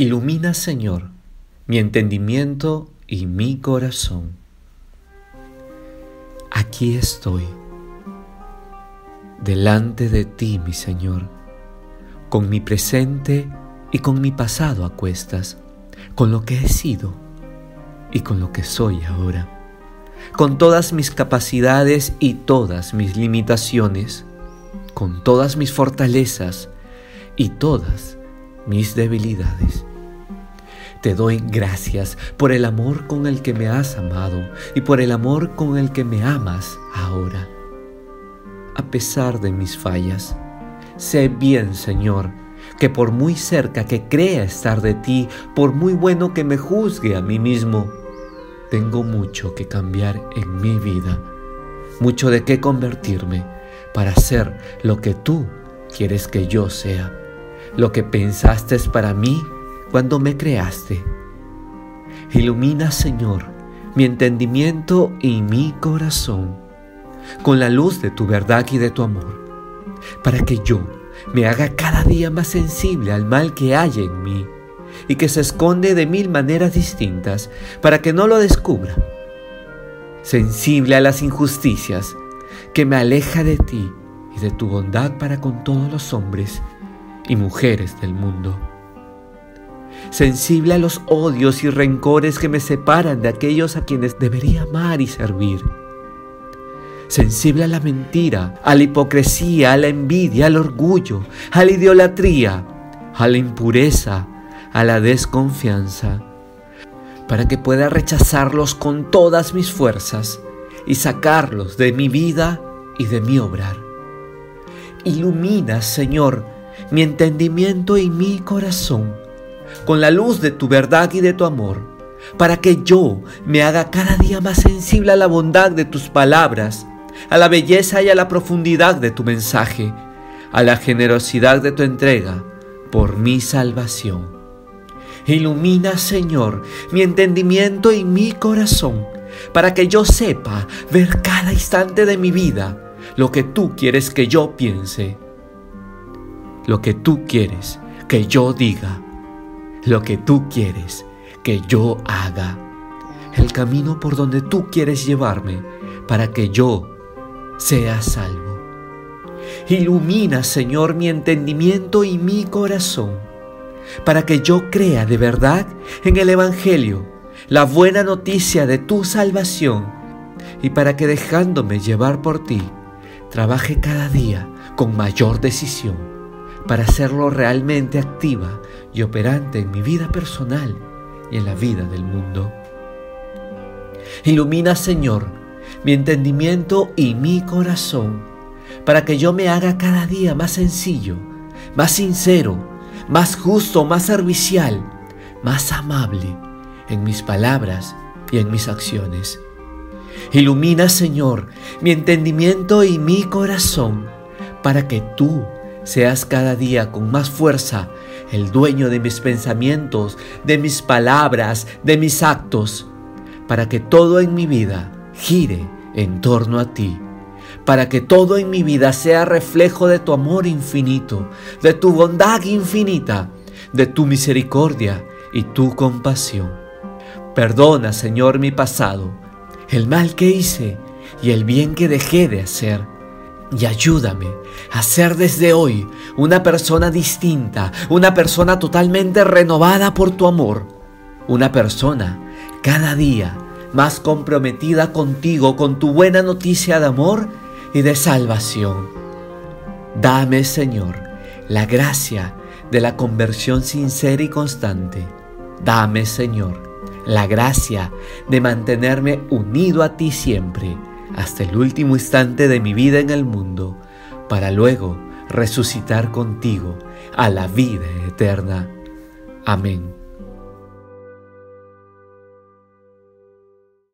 Ilumina, Señor, mi entendimiento y mi corazón. Aquí estoy, delante de ti, mi Señor, con mi presente y con mi pasado a cuestas, con lo que he sido y con lo que soy ahora, con todas mis capacidades y todas mis limitaciones, con todas mis fortalezas y todas mis debilidades. Te doy gracias por el amor con el que me has amado y por el amor con el que me amas ahora. A pesar de mis fallas, sé bien, Señor, que por muy cerca que crea estar de ti, por muy bueno que me juzgue a mí mismo, tengo mucho que cambiar en mi vida, mucho de qué convertirme para ser lo que tú quieres que yo sea lo que pensaste es para mí cuando me creaste. Ilumina, Señor, mi entendimiento y mi corazón con la luz de tu verdad y de tu amor, para que yo me haga cada día más sensible al mal que hay en mí y que se esconde de mil maneras distintas para que no lo descubra. Sensible a las injusticias que me aleja de ti y de tu bondad para con todos los hombres y mujeres del mundo. Sensible a los odios y rencores que me separan de aquellos a quienes debería amar y servir. Sensible a la mentira, a la hipocresía, a la envidia, al orgullo, a la idolatría, a la impureza, a la desconfianza, para que pueda rechazarlos con todas mis fuerzas y sacarlos de mi vida y de mi obrar. Ilumina, Señor, mi entendimiento y mi corazón con la luz de tu verdad y de tu amor, para que yo me haga cada día más sensible a la bondad de tus palabras, a la belleza y a la profundidad de tu mensaje, a la generosidad de tu entrega por mi salvación. Ilumina, Señor, mi entendimiento y mi corazón, para que yo sepa ver cada instante de mi vida lo que tú quieres que yo piense lo que tú quieres que yo diga, lo que tú quieres que yo haga, el camino por donde tú quieres llevarme para que yo sea salvo. Ilumina, Señor, mi entendimiento y mi corazón, para que yo crea de verdad en el Evangelio, la buena noticia de tu salvación, y para que dejándome llevar por ti, trabaje cada día con mayor decisión para hacerlo realmente activa y operante en mi vida personal y en la vida del mundo. Ilumina, Señor, mi entendimiento y mi corazón, para que yo me haga cada día más sencillo, más sincero, más justo, más servicial, más amable en mis palabras y en mis acciones. Ilumina, Señor, mi entendimiento y mi corazón, para que tú seas cada día con más fuerza el dueño de mis pensamientos, de mis palabras, de mis actos, para que todo en mi vida gire en torno a ti, para que todo en mi vida sea reflejo de tu amor infinito, de tu bondad infinita, de tu misericordia y tu compasión. Perdona, Señor, mi pasado, el mal que hice y el bien que dejé de hacer y ayúdame a ser desde hoy una persona distinta, una persona totalmente renovada por tu amor, una persona cada día más comprometida contigo, con tu buena noticia de amor y de salvación. Dame, Señor, la gracia de la conversión sincera y constante. Dame, Señor, la gracia de mantenerme unido a ti siempre hasta el último instante de mi vida en el mundo, para luego resucitar contigo a la vida eterna. Amén.